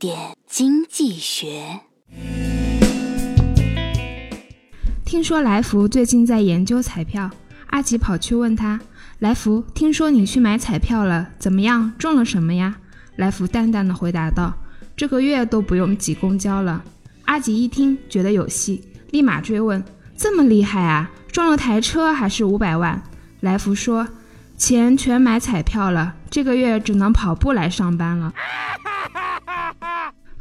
点经济学。听说来福最近在研究彩票，阿吉跑去问他：“来福，听说你去买彩票了，怎么样？中了什么呀？”来福淡淡的回答道：“这个月都不用挤公交了。”阿吉一听觉得有戏，立马追问：“这么厉害啊？中了台车还是五百万？”来福说：“钱全买彩票了，这个月只能跑步来上班了。”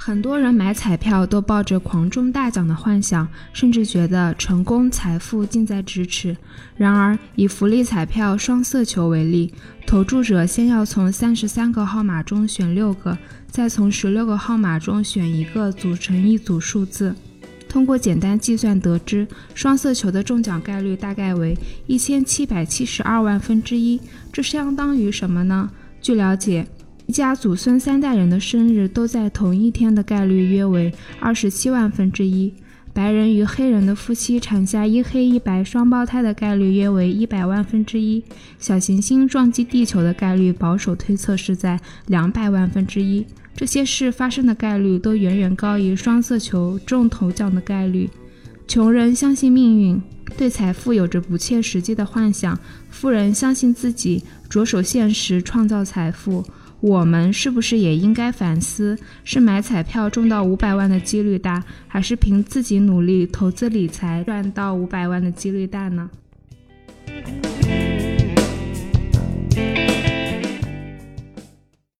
很多人买彩票都抱着狂中大奖的幻想，甚至觉得成功财富近在咫尺。然而，以福利彩票双色球为例，投注者先要从三十三个号码中选六个，再从十六个号码中选一个，组成一组数字。通过简单计算得知，双色球的中奖概率大概为一千七百七十二万分之一。这相当于什么呢？据了解。一家祖孙三代人的生日都在同一天的概率约为二十七万分之一。白人与黑人的夫妻产下一黑一白双胞胎的概率约为一百万分之一。小行星撞击地球的概率保守推测是在两百万分之一。这些事发生的概率都远远高于双色球中头奖的概率。穷人相信命运，对财富有着不切实际的幻想；富人相信自己，着手现实创造财富。我们是不是也应该反思：是买彩票中到五百万的几率大，还是凭自己努力投资理财赚到五百万的几率大呢？